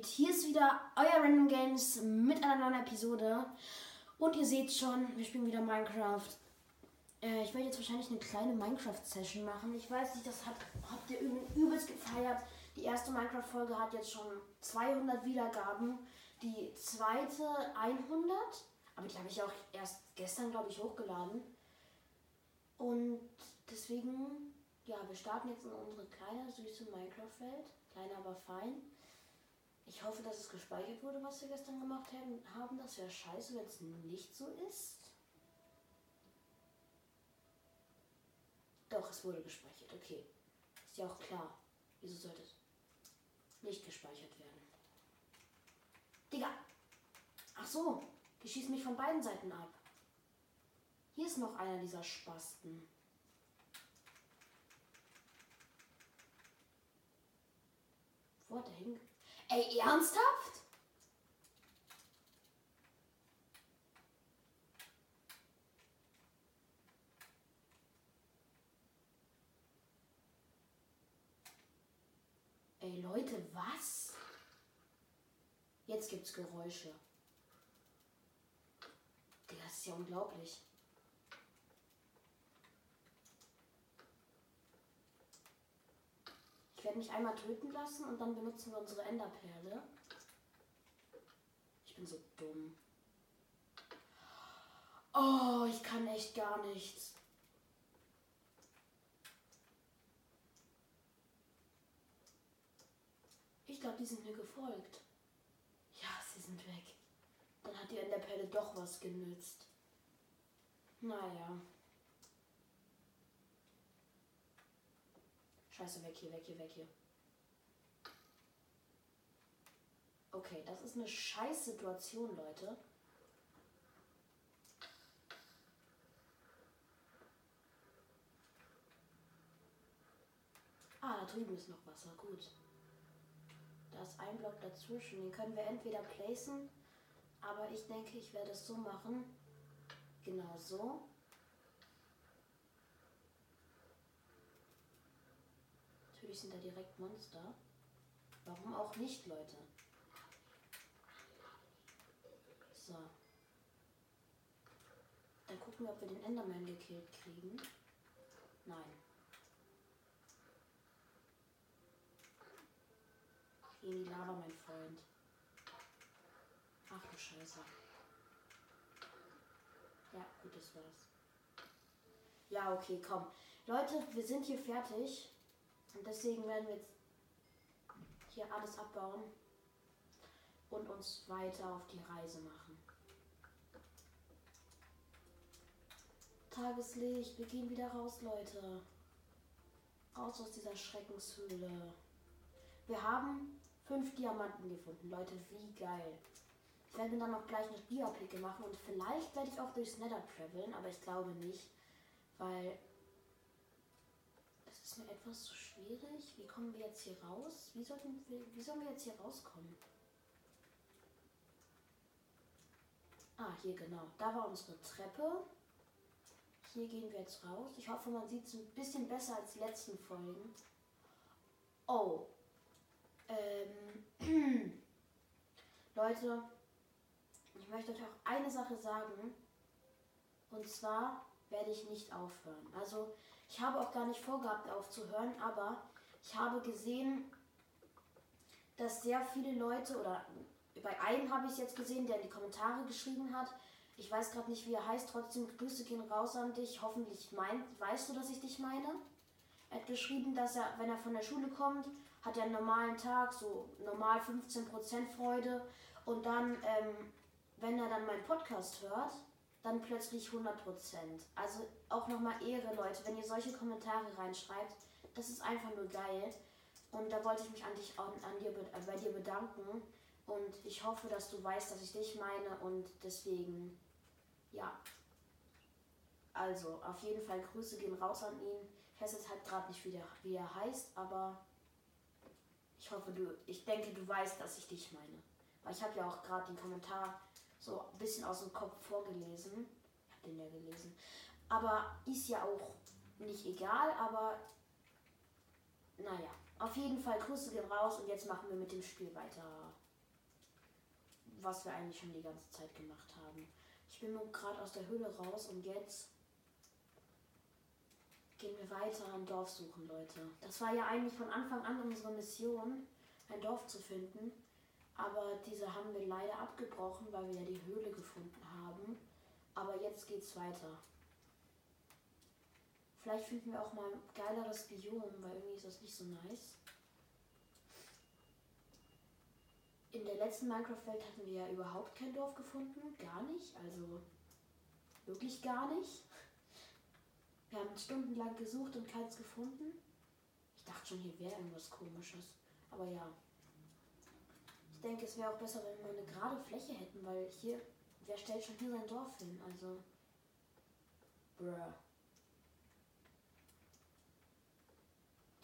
geht? Hier ist wieder euer Random Games mit einer neuen Episode. Und ihr seht schon, wir spielen wieder Minecraft. Äh, ich werde jetzt wahrscheinlich eine kleine Minecraft-Session machen. Ich weiß nicht, das hat, habt ihr übelst gefeiert. Die erste Minecraft-Folge hat jetzt schon 200 Wiedergaben. Die zweite 100. Aber die habe ich auch erst gestern, glaube ich, hochgeladen. Und deswegen, ja, wir starten jetzt in unsere kleine, süße Minecraft-Welt. Klein, aber fein. Ich hoffe, dass es gespeichert wurde, was wir gestern gemacht haben. Das wäre scheiße, wenn es nicht so ist. Doch, es wurde gespeichert. Okay. Ist ja auch klar. Wieso sollte es nicht gespeichert werden? Digga! Ach so, die schießen mich von beiden Seiten ab. Hier ist noch einer dieser Spasten. Wo hat er hinge... Ey, ernsthaft? Ey, Leute, was? Jetzt gibt's Geräusche. Das ist ja unglaublich. Ich werde mich einmal töten lassen und dann benutzen wir unsere Enderperle. Ich bin so dumm. Oh, ich kann echt gar nichts. Ich glaube, die sind mir gefolgt. Ja, sie sind weg. Dann hat die Enderperle doch was genützt. Naja. Scheiße, weg hier, weg hier, weg hier. Okay, das ist eine scheiß Situation, Leute. Ah, da drüben ist noch Wasser. Gut. Da ist ein Block dazwischen. Den können wir entweder placen, aber ich denke, ich werde es so machen. Genau so. Sind da direkt Monster. Warum auch nicht, Leute? So. Dann gucken wir, ob wir den Enderman gekillt kriegen. Nein. Geh in die Lava, mein Freund. Ach du Scheiße. Ja, gut, das war's. Ja, okay, komm. Leute, wir sind hier fertig. Und deswegen werden wir jetzt hier alles abbauen und uns weiter auf die Reise machen. Tageslicht, wir gehen wieder raus, Leute. Raus aus dieser Schreckenshöhle. Wir haben fünf Diamanten gefunden, Leute, wie geil. Ich werde mir dann noch gleich eine Diaplicke machen und vielleicht werde ich auch durchs Nether traveln, aber ich glaube nicht, weil ist mir etwas zu schwierig. Wie kommen wir jetzt hier raus? Wie, sollten wir, wie sollen wir jetzt hier rauskommen? Ah, hier genau. Da war unsere Treppe. Hier gehen wir jetzt raus. Ich hoffe, man sieht es ein bisschen besser als die letzten Folgen. Oh. Ähm. Leute, ich möchte euch auch eine Sache sagen. Und zwar werde ich nicht aufhören. Also ich habe auch gar nicht vorgehabt aufzuhören, aber ich habe gesehen, dass sehr viele Leute oder bei einem habe ich es jetzt gesehen, der in die Kommentare geschrieben hat. Ich weiß gerade nicht, wie er heißt. Trotzdem Grüße gehen raus an dich. Hoffentlich meint, weißt du, dass ich dich meine. Er hat geschrieben, dass er, wenn er von der Schule kommt, hat er einen normalen Tag, so normal 15% Freude. Und dann, ähm, wenn er dann meinen Podcast hört, dann plötzlich 100%. Also auch nochmal Ehre, Leute, wenn ihr solche Kommentare reinschreibt. Das ist einfach nur geil. Und da wollte ich mich an dich, an, an dir, äh, bei dir bedanken. Und ich hoffe, dass du weißt, dass ich dich meine. Und deswegen, ja. Also, auf jeden Fall Grüße gehen raus an ihn. Ich weiß jetzt halt gerade nicht, wie, der, wie er heißt, aber ich hoffe, du, ich denke, du weißt, dass ich dich meine. Weil ich habe ja auch gerade den Kommentar so ein bisschen aus dem Kopf vorgelesen. Ich habe den ja gelesen. Aber ist ja auch nicht egal, aber naja. Auf jeden Fall Grüße gehen raus und jetzt machen wir mit dem Spiel weiter. was wir eigentlich schon die ganze Zeit gemacht haben. Ich bin nur gerade aus der Höhle raus und jetzt gehen wir weiter ein Dorf suchen, Leute. Das war ja eigentlich von Anfang an unsere Mission, ein Dorf zu finden. Aber diese haben wir leider abgebrochen, weil wir ja die Höhle gefunden haben. Aber jetzt geht's weiter. Vielleicht finden wir auch mal ein geileres Biom, weil irgendwie ist das nicht so nice. In der letzten Minecraft-Welt hatten wir ja überhaupt kein Dorf gefunden. Gar nicht. Also wirklich gar nicht. Wir haben stundenlang gesucht und keins gefunden. Ich dachte schon, hier wäre irgendwas komisches. Aber ja. Ich denke, es wäre auch besser, wenn wir eine gerade Fläche hätten, weil hier, wer stellt schon hier sein Dorf hin? Also. Bruh.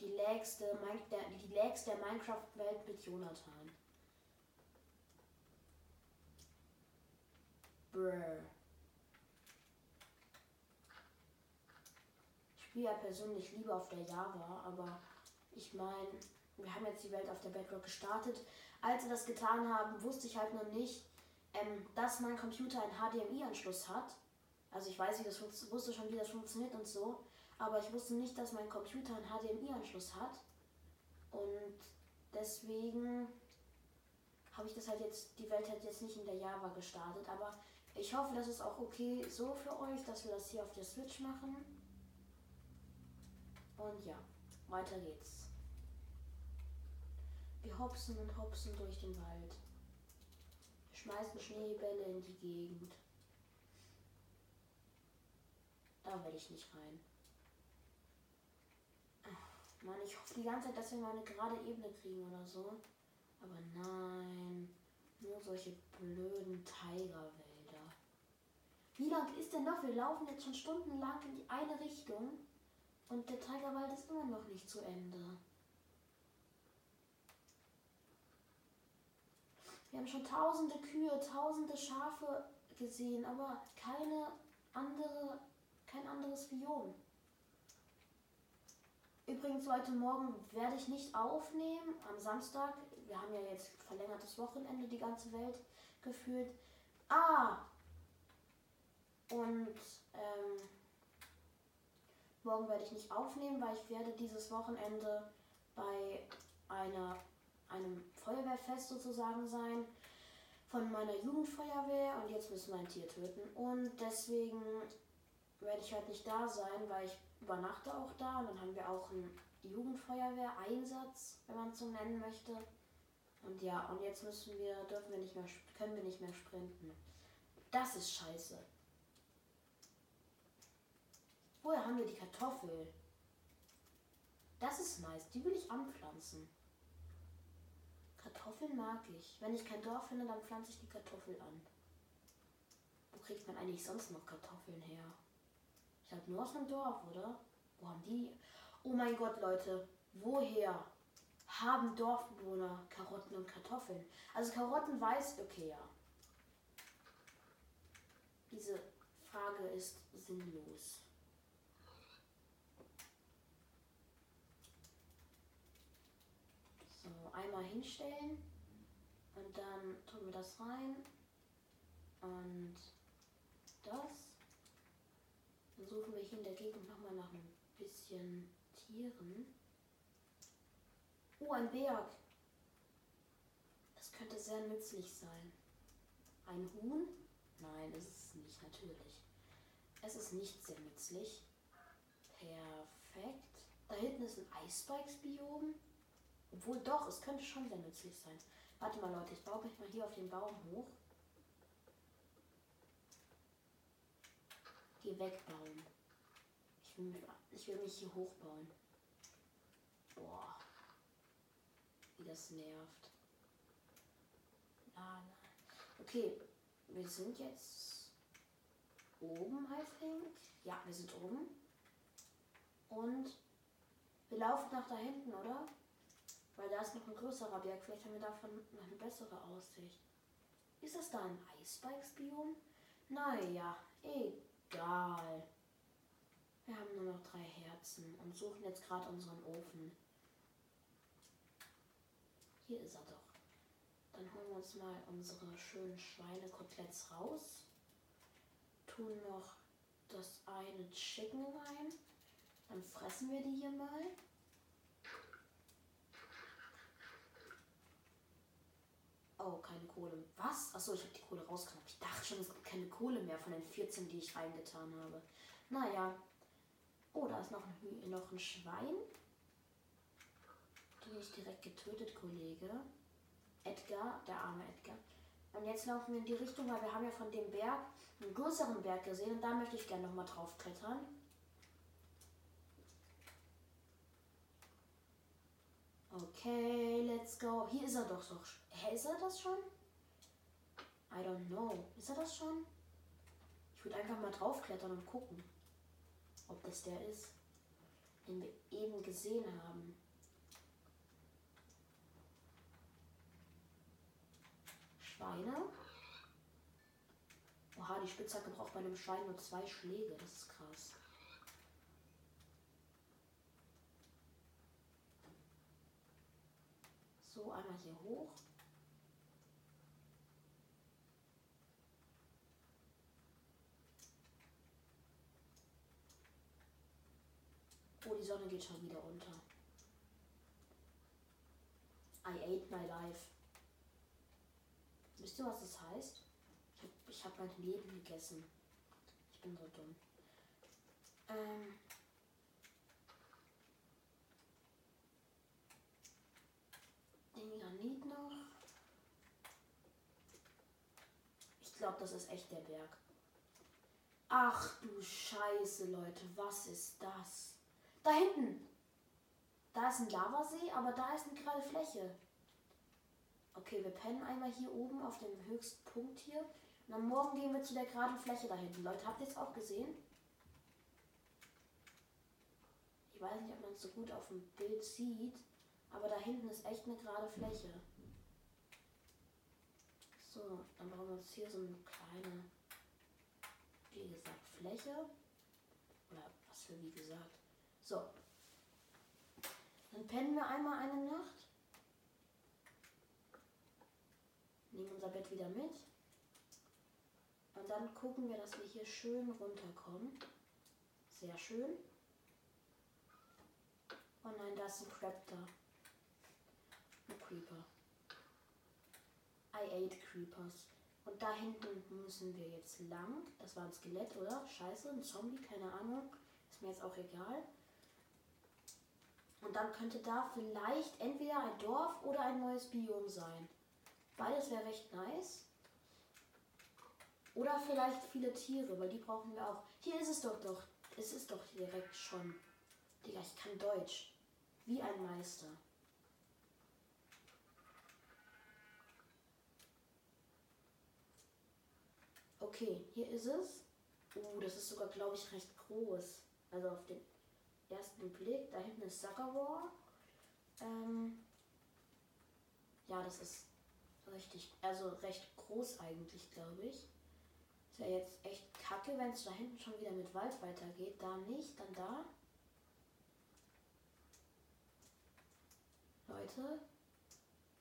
Die lägste, der, die der Minecraft-Welt mit Jonathan. Bruh. Ich spiele ja persönlich lieber auf der Java, aber ich meine, wir haben jetzt die Welt auf der Bedrock gestartet. Als wir das getan haben, wusste ich halt noch nicht, ähm, dass mein Computer einen HDMI-Anschluss hat. Also ich weiß, wie das wusste schon, wie das funktioniert und so. Aber ich wusste nicht, dass mein Computer einen HDMI-Anschluss hat. Und deswegen habe ich das halt jetzt, die Welt hat jetzt nicht in der Java gestartet. Aber ich hoffe, das ist auch okay so für euch, dass wir das hier auf der Switch machen. Und ja, weiter geht's. Wir hopsen und hopsen durch den Wald. Wir schmeißen Schneebälle in die Gegend. Da will ich nicht rein. Mann, ich hoffe die ganze Zeit, dass wir mal eine gerade Ebene kriegen oder so. Aber nein, nur solche blöden Tigerwälder. Wie lang ist denn noch? Wir laufen jetzt schon stundenlang in die eine Richtung und der Tigerwald ist immer noch nicht zu Ende. Wir haben schon tausende Kühe, tausende Schafe gesehen, aber keine andere, kein anderes Biom. Übrigens, Leute, morgen werde ich nicht aufnehmen. Am Samstag, wir haben ja jetzt verlängertes Wochenende, die ganze Welt gefühlt. Ah, und ähm, morgen werde ich nicht aufnehmen, weil ich werde dieses Wochenende bei einer, einem Feuerwehrfest sozusagen sein von meiner Jugendfeuerwehr und jetzt müssen wir ein Tier töten. Und deswegen werde ich halt nicht da sein, weil ich übernachte auch da und dann haben wir auch einen Jugendfeuerwehr-Einsatz, wenn man es so nennen möchte. Und ja, und jetzt müssen wir, dürfen wir nicht mehr, können wir nicht mehr sprinten. Das ist scheiße. Woher haben wir die Kartoffel? Das ist nice. Die will ich anpflanzen. Kartoffeln mag ich. Wenn ich kein Dorf finde, dann pflanze ich die Kartoffel an. Wo kriegt man eigentlich sonst noch Kartoffeln her? Ich glaube nur aus einem Dorf, oder? Wo haben die? Oh mein Gott, Leute. Woher haben Dorfbewohner Karotten und Kartoffeln? Also Karotten weiß, okay, ja. Diese Frage ist sinnlos. Einmal hinstellen und dann tun wir das rein und das. Dann suchen wir hier in der Gegend nochmal nach ein bisschen Tieren. Oh, ein Berg. Das könnte sehr nützlich sein. Ein Huhn? Nein, ist nicht, natürlich. Es ist nicht sehr nützlich. Perfekt. Da hinten ist ein Eisbikes-Biom. Obwohl doch, es könnte schon sehr nützlich sein. Warte mal Leute, ich baue mich mal hier auf den Baum hoch. Hier wegbauen. Ich will, mich, ich will mich hier hochbauen. Boah. Wie das nervt. Ah, nein. Okay, wir sind jetzt oben, I think. Ja, wir sind oben. Und wir laufen nach da hinten, oder? Weil da ist noch ein größerer Berg. Vielleicht haben wir davon noch eine bessere Aussicht. Ist das da ein Eisbikes-Biom? Naja, egal. Wir haben nur noch drei Herzen und suchen jetzt gerade unseren Ofen. Hier ist er doch. Dann holen wir uns mal unsere schönen Schweinekoteletts raus. Tun noch das eine Chicken rein. Dann fressen wir die hier mal. Oh, keine Kohle. Was? Achso, ich habe die Kohle rausgenommen. Ich dachte schon, es gibt keine Kohle mehr von den 14, die ich reingetan habe. Naja. Oh, da ist noch ein, noch ein Schwein. Den ist direkt getötet, Kollege. Edgar, der arme Edgar. Und jetzt laufen wir in die Richtung, weil wir haben ja von dem Berg einen größeren Berg gesehen und da möchte ich gerne nochmal drauf klettern. Okay, let's go. Hier ist er doch doch. Hä, ist er das schon? I don't know. Ist er das schon? Ich würde einfach mal draufklettern und gucken, ob das der ist, den wir eben gesehen haben. Schweine. Oha, die Spitzhacke braucht bei einem Schwein nur zwei Schläge. Das ist krass. So, einmal hier hoch. Oh, die Sonne geht schon wieder unter. I ate my life. Wisst ihr, was das heißt? Ich habe hab mein Leben gegessen. Ich bin so dumm. Ähm. Den noch. Ich glaube, das ist echt der Berg. Ach du Scheiße, Leute. Was ist das? Da hinten. Da ist ein Lavasee, aber da ist eine gerade Fläche. Okay, wir pennen einmal hier oben auf dem höchsten Punkt hier. Und am Morgen gehen wir zu der geraden Fläche da hinten. Leute, habt ihr es auch gesehen? Ich weiß nicht, ob man es so gut auf dem Bild sieht, aber da hinten ist echt eine gerade Fläche. So, dann bauen wir uns hier so eine kleine, wie gesagt, Fläche. Oder was für wie gesagt. So. Dann pennen wir einmal eine Nacht. nehmen unser Bett wieder mit. Und dann gucken wir, dass wir hier schön runterkommen. Sehr schön. Oh nein, da ist ein Raptor. Ein Creeper. I ate Creepers. Und da hinten müssen wir jetzt lang. Das war ein Skelett, oder? Scheiße, ein Zombie, keine Ahnung. Ist mir jetzt auch egal. Und dann könnte da vielleicht entweder ein Dorf oder ein neues Biom sein. Beides wäre recht nice. Oder vielleicht viele Tiere, weil die brauchen wir auch. Hier ist es doch doch. Es ist doch direkt schon. Digga, ich kann Deutsch. Wie ein Meister. Okay, hier ist es. Uh, das ist sogar, glaube ich, recht groß. Also auf den ersten Blick. Da hinten ist Suckerwar. Ähm ja, das ist richtig, also recht groß eigentlich, glaube ich. Ist ja jetzt echt kacke, wenn es da hinten schon wieder mit Wald weitergeht. Da nicht, dann da. Leute,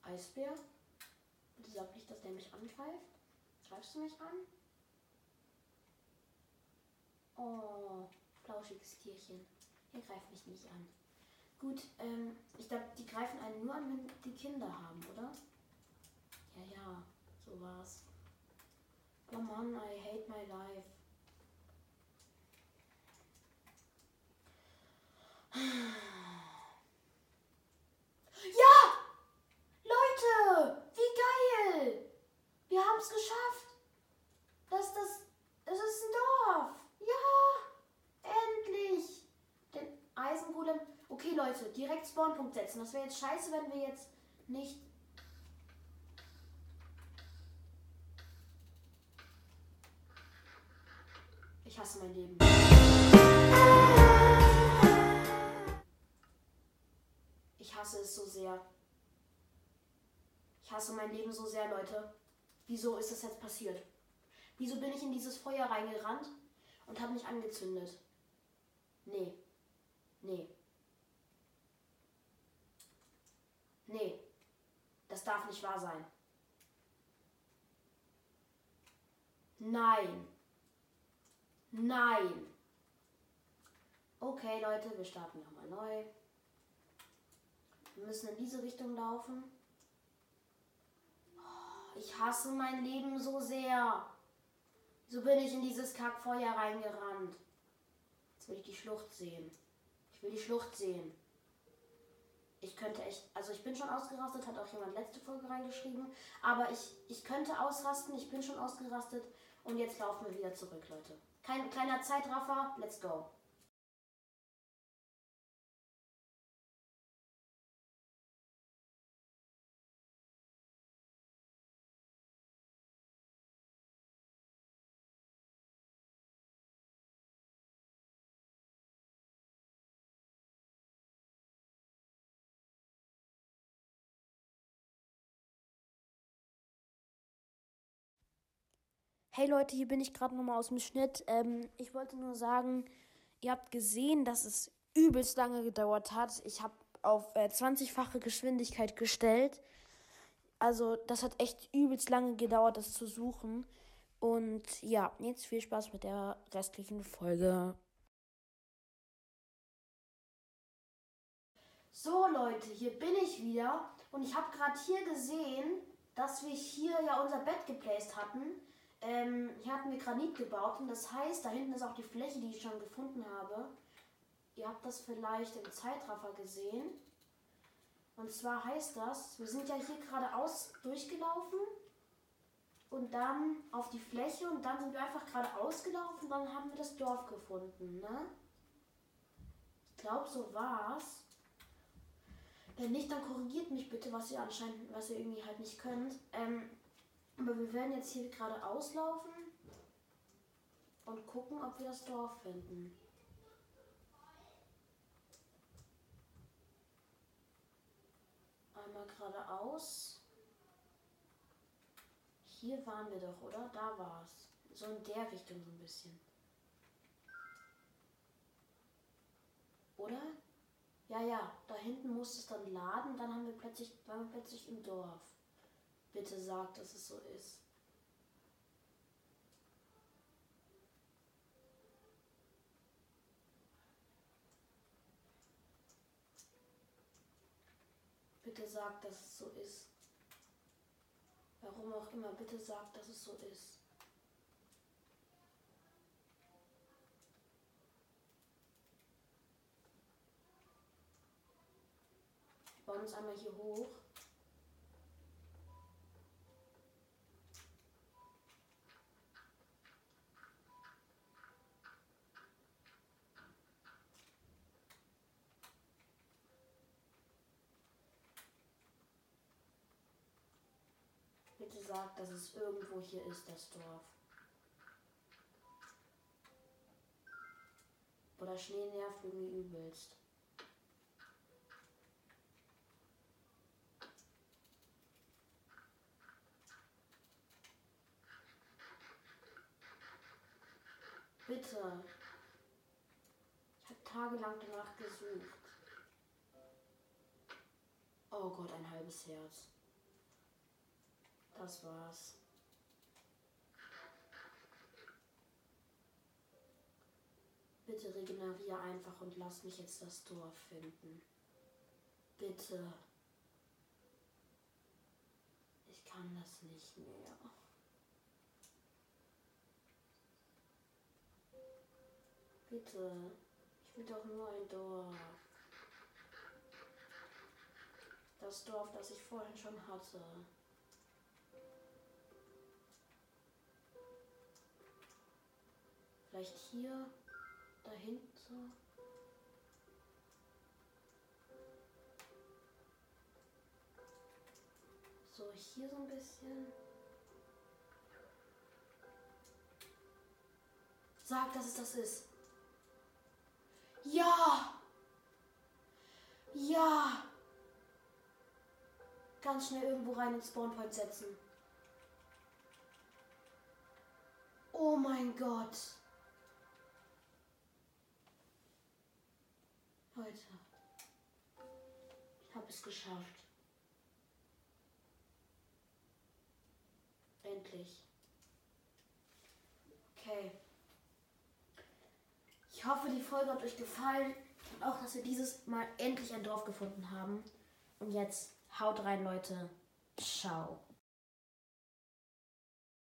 Eisbär. Bitte sag nicht, dass der mich angreift. Greifst du mich an? Oh, flauschiges Tierchen. Er greift mich nicht an. Gut, ähm, ich glaube, die greifen einen nur an, wenn die Kinder haben, oder? Ja, ja, so war's. Oh Mann, I hate my life. Ja! Leute! Wie geil! Wir haben es geschafft! Das, das, das ist ein Dorf! Ja! Endlich! Den Eisengolem. Okay, Leute, direkt Spawnpunkt setzen. Das wäre jetzt scheiße, wenn wir jetzt nicht Ich hasse mein Leben. Ich hasse es so sehr. Ich hasse mein Leben so sehr, Leute. Wieso ist das jetzt passiert? Wieso bin ich in dieses Feuer reingerannt und habe mich angezündet? Nee. Nee. Nee. Das darf nicht wahr sein. Nein. Nein. Okay, Leute, wir starten nochmal neu. Wir müssen in diese Richtung laufen. Oh, ich hasse mein Leben so sehr. So bin ich in dieses Kackfeuer reingerannt. Jetzt will ich die Schlucht sehen. Ich will die Schlucht sehen. Ich könnte echt, also ich bin schon ausgerastet, hat auch jemand letzte Folge reingeschrieben. Aber ich, ich könnte ausrasten, ich bin schon ausgerastet. Und jetzt laufen wir wieder zurück, Leute. Kein kleiner Zeitraffer, let's go. Hey Leute, hier bin ich gerade nochmal aus dem Schnitt. Ähm, ich wollte nur sagen, ihr habt gesehen, dass es übelst lange gedauert hat. Ich habe auf äh, 20-fache Geschwindigkeit gestellt. Also das hat echt übelst lange gedauert, das zu suchen. Und ja, jetzt viel Spaß mit der restlichen Folge. So Leute, hier bin ich wieder. Und ich habe gerade hier gesehen, dass wir hier ja unser Bett geplaced hatten. Ähm, hier hatten wir Granit gebaut und das heißt, da hinten ist auch die Fläche, die ich schon gefunden habe. Ihr habt das vielleicht im Zeitraffer gesehen. Und zwar heißt das, wir sind ja hier geradeaus durchgelaufen und dann auf die Fläche und dann sind wir einfach geradeaus gelaufen und dann haben wir das Dorf gefunden, ne? Ich glaube, so war's. Wenn nicht, dann korrigiert mich bitte, was ihr anscheinend, was ihr irgendwie halt nicht könnt. Ähm, aber wir werden jetzt hier gerade auslaufen und gucken, ob wir das Dorf finden. Einmal geradeaus. Hier waren wir doch, oder? Da war es. So in der Richtung so ein bisschen. Oder? Ja, ja, da hinten muss es dann laden, dann haben wir plötzlich, waren wir plötzlich im Dorf. Bitte sag, dass es so ist. Bitte sag, dass es so ist. Warum auch immer, bitte sag, dass es so ist. Wir bauen uns einmal hier hoch. Sag, dass es irgendwo hier ist, das Dorf. Oder Schnee nervt irgendwie übelst. Bitte. Ich habe tagelang danach gesucht. Oh Gott, ein halbes Herz. Das war's. Bitte regeneriere einfach und lass mich jetzt das Dorf finden. Bitte. Ich kann das nicht mehr. Bitte. Ich will doch nur ein Dorf. Das Dorf, das ich vorhin schon hatte. Vielleicht hier, dahinter. So, hier so ein bisschen. Sag, dass es das ist. Ja! Ja! Ganz schnell irgendwo rein und Spawnpoint setzen. Oh mein Gott. Leute, ich habe es geschafft. Endlich. Okay. Ich hoffe, die Folge hat euch gefallen und auch, dass wir dieses Mal endlich ein Dorf gefunden haben. Und jetzt haut rein, Leute. Ciao.